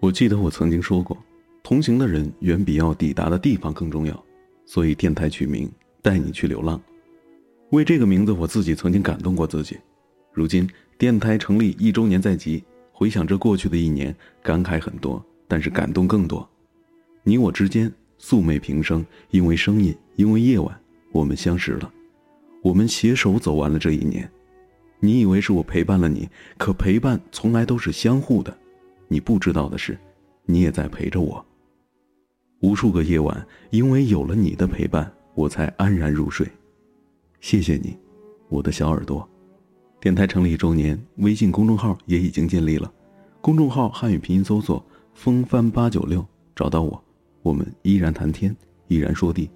我记得我曾经说过，同行的人远比要抵达的地方更重要，所以电台取名“带你去流浪”。为这个名字，我自己曾经感动过自己。如今电台成立一周年在即，回想着过去的一年，感慨很多，但是感动更多。你我之间素昧平生，因为声音，因为夜晚，我们相识了，我们携手走完了这一年。你以为是我陪伴了你，可陪伴从来都是相互的。你不知道的是，你也在陪着我。无数个夜晚，因为有了你的陪伴，我才安然入睡。谢谢你，我的小耳朵。电台成立一周年，微信公众号也已经建立了。公众号汉语拼音搜索“风帆八九六”，找到我。我们依然谈天，依然说地，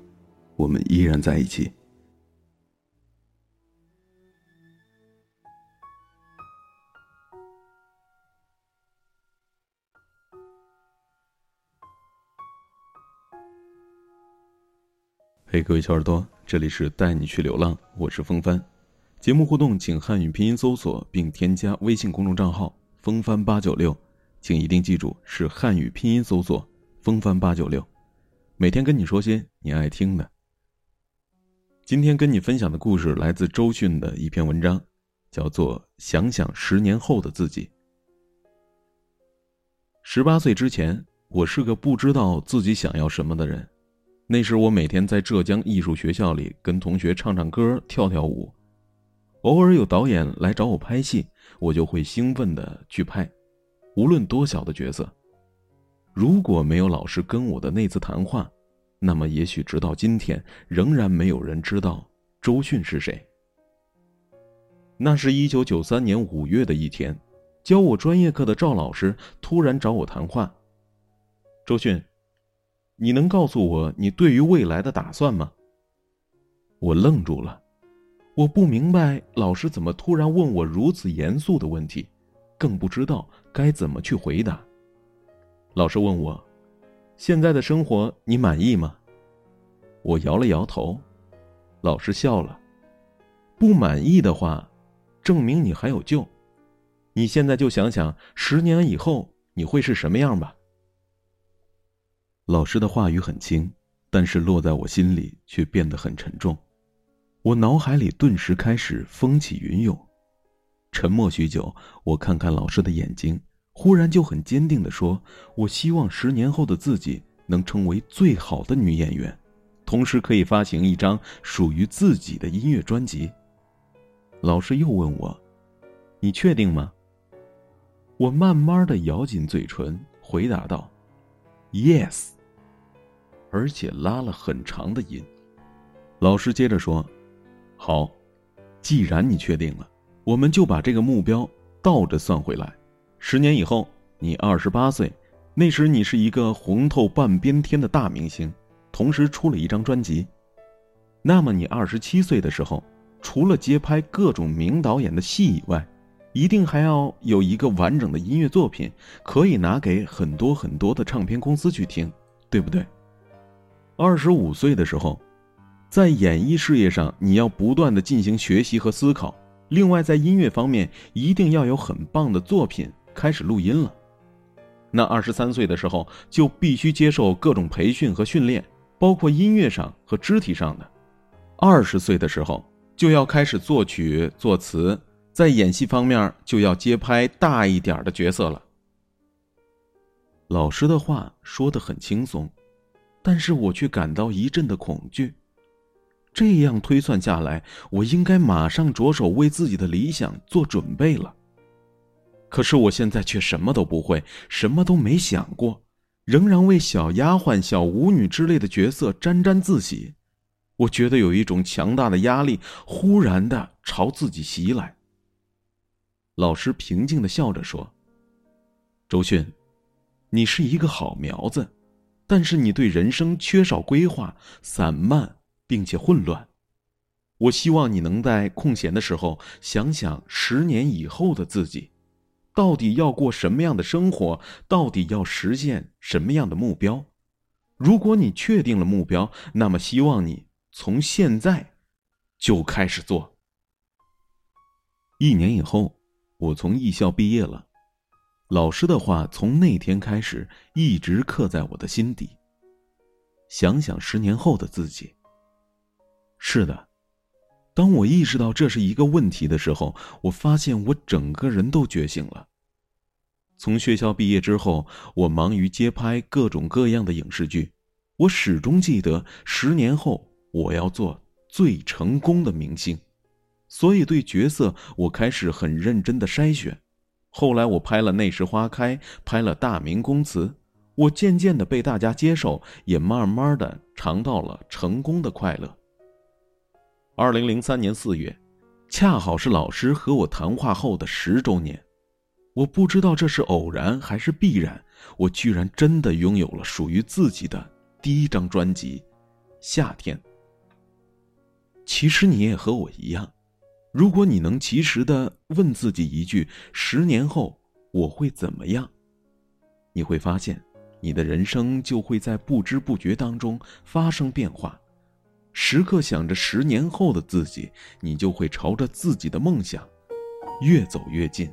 我们依然在一起。嘿，各位小耳朵，这里是带你去流浪，我是风帆。节目互动，请汉语拼音搜索并添加微信公众账号“风帆八九六”，请一定记住是汉语拼音搜索“风帆八九六”。每天跟你说些你爱听的。今天跟你分享的故事来自周迅的一篇文章，叫做《想想十年后的自己》。十八岁之前，我是个不知道自己想要什么的人。那时我每天在浙江艺术学校里跟同学唱唱歌、跳跳舞，偶尔有导演来找我拍戏，我就会兴奋的去拍，无论多小的角色。如果没有老师跟我的那次谈话，那么也许直到今天仍然没有人知道周迅是谁。那是一九九三年五月的一天，教我专业课的赵老师突然找我谈话，周迅。你能告诉我你对于未来的打算吗？我愣住了，我不明白老师怎么突然问我如此严肃的问题，更不知道该怎么去回答。老师问我：“现在的生活你满意吗？”我摇了摇头。老师笑了：“不满意的话，证明你还有救。你现在就想想十年以后你会是什么样吧。”老师的话语很轻，但是落在我心里却变得很沉重。我脑海里顿时开始风起云涌。沉默许久，我看看老师的眼睛，忽然就很坚定地说：“我希望十年后的自己能成为最好的女演员，同时可以发行一张属于自己的音乐专辑。”老师又问我：“你确定吗？”我慢慢的咬紧嘴唇，回答道。Yes，而且拉了很长的音。老师接着说：“好，既然你确定了，我们就把这个目标倒着算回来。十年以后，你二十八岁，那时你是一个红透半边天的大明星，同时出了一张专辑。那么你二十七岁的时候，除了接拍各种名导演的戏以外，一定还要有一个完整的音乐作品，可以拿给很多很多的唱片公司去听，对不对？二十五岁的时候，在演艺事业上你要不断的进行学习和思考，另外在音乐方面一定要有很棒的作品开始录音了。那二十三岁的时候就必须接受各种培训和训练，包括音乐上和肢体上的。二十岁的时候就要开始作曲作词。在演戏方面，就要接拍大一点的角色了。老师的话说的很轻松，但是我却感到一阵的恐惧。这样推算下来，我应该马上着手为自己的理想做准备了。可是我现在却什么都不会，什么都没想过，仍然为小丫鬟、小舞女之类的角色沾沾自喜。我觉得有一种强大的压力忽然的朝自己袭来。老师平静的笑着说：“周迅，你是一个好苗子，但是你对人生缺少规划，散漫并且混乱。我希望你能在空闲的时候想想十年以后的自己，到底要过什么样的生活，到底要实现什么样的目标。如果你确定了目标，那么希望你从现在就开始做。一年以后。”我从艺校毕业了，老师的话从那天开始一直刻在我的心底。想想十年后的自己。是的，当我意识到这是一个问题的时候，我发现我整个人都觉醒了。从学校毕业之后，我忙于接拍各种各样的影视剧，我始终记得十年后我要做最成功的明星，所以对角色我开始很认真的筛选。后来我拍了《那时花开》，拍了《大明宫词》，我渐渐的被大家接受，也慢慢的尝到了成功的快乐。二零零三年四月，恰好是老师和我谈话后的十周年，我不知道这是偶然还是必然，我居然真的拥有了属于自己的第一张专辑《夏天》。其实你也和我一样。如果你能及时的问自己一句：“十年后我会怎么样？”你会发现，你的人生就会在不知不觉当中发生变化。时刻想着十年后的自己，你就会朝着自己的梦想越走越近。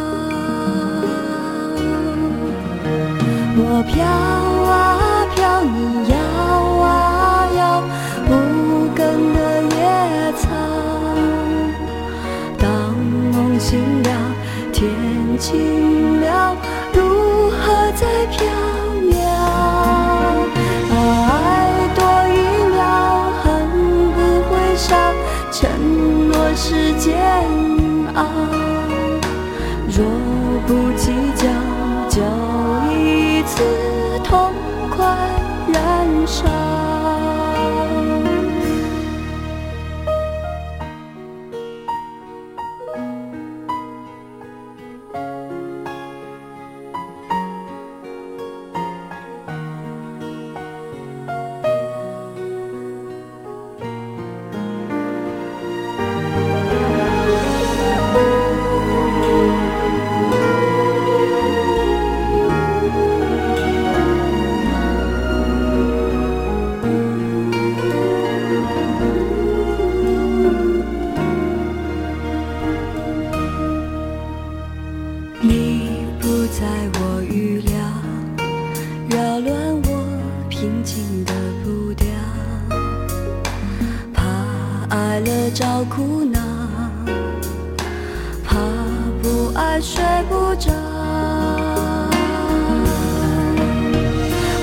我飘平静的步调，怕爱了找苦恼，怕不爱睡不着。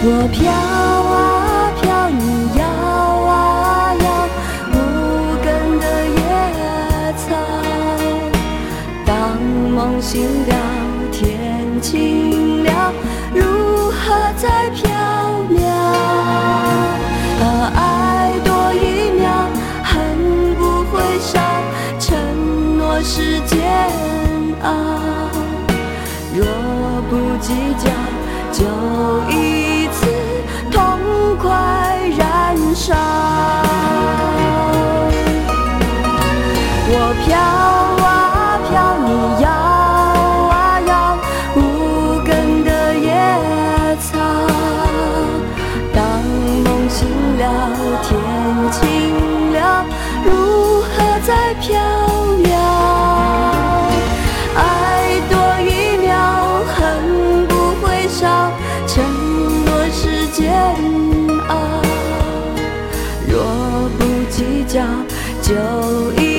我飘啊飘，你摇啊摇，无根的野草。当梦醒了，天晴了，如何再飘啊，若不计较，就一次痛快燃烧。计较，就一。